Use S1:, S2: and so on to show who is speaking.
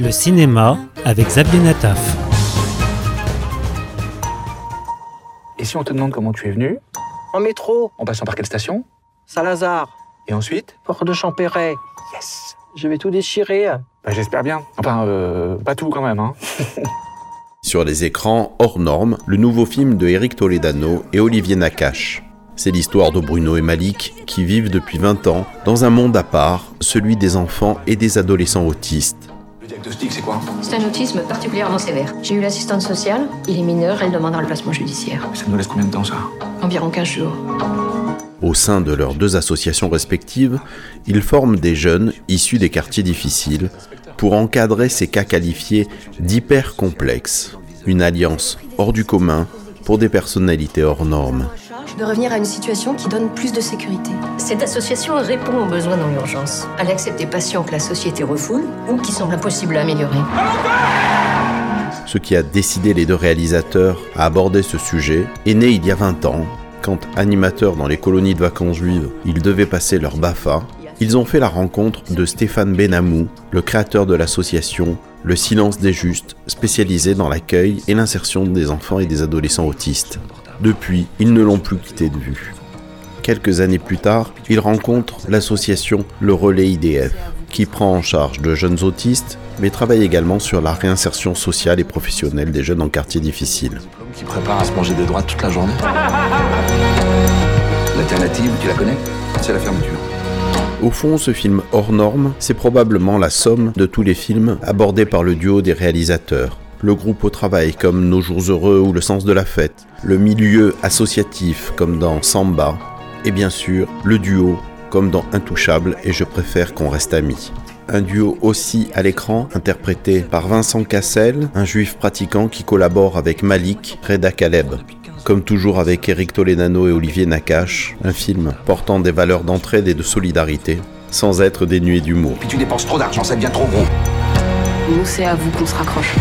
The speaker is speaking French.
S1: Le cinéma avec Xavier Nataf.
S2: Et si on te demande comment tu es venu?
S3: En métro,
S2: En passant par quelle station?
S3: Saint-Lazare,
S2: Et ensuite?
S3: Port de Champéret.
S2: Yes
S3: Je vais tout déchirer.
S2: Bah, J'espère bien. Enfin, euh, pas tout quand même, hein.
S4: Sur les écrans, hors normes, le nouveau film de Eric Toledano et Olivier Nakache. C'est l'histoire de Bruno et Malik qui vivent depuis 20 ans dans un monde à part, celui des enfants et des adolescents autistes.
S2: Le diagnostic, c'est quoi
S5: C'est un autisme particulièrement sévère. J'ai eu l'assistante sociale, il est mineur, elle demandera le placement judiciaire.
S2: Ça nous laisse combien de temps, ça
S5: Environ 15 jours.
S4: Au sein de leurs deux associations respectives, ils forment des jeunes issus des quartiers difficiles pour encadrer ces cas qualifiés d'hyper complexes. Une alliance hors du commun pour des personnalités hors normes.
S6: De revenir à une situation qui donne plus de sécurité.
S5: Cette association répond aux besoins dans l'urgence. Elle accepte des patients que la société refoule ou qui semblent impossibles à améliorer.
S4: Ce qui a décidé les deux réalisateurs à aborder ce sujet est né il y a 20 ans, quand animateurs dans les colonies de vacances juives, ils devaient passer leur BAFA, ils ont fait la rencontre de Stéphane Benamou, le créateur de l'association Le Silence des Justes, spécialisé dans l'accueil et l'insertion des enfants et des adolescents autistes. Depuis, ils ne l'ont plus quitté de vue. Quelques années plus tard, ils rencontrent l'association Le Relais IDF, qui prend en charge de jeunes autistes, mais travaille également sur la réinsertion sociale et professionnelle des jeunes en quartier difficile.
S7: qui prépare à se manger des droits toute la journée. L'alternative, tu la connais? C'est la fermeture.
S4: Au fond, ce film hors norme, c'est probablement la somme de tous les films abordés par le duo des réalisateurs. Le groupe au travail comme Nos jours heureux ou Le sens de la fête, le milieu associatif comme dans Samba, et bien sûr le duo comme dans Intouchable et Je préfère qu'on reste amis. Un duo aussi à l'écran, interprété par Vincent Cassel, un juif pratiquant qui collabore avec Malik Reda Kaleb. Comme toujours avec Eric Toledano et Olivier Nakache, un film portant des valeurs d'entraide et de solidarité, sans être dénué d'humour.
S7: Puis tu dépenses trop d'argent, ça devient trop gros.
S6: Nous, c'est à vous qu'on se raccroche.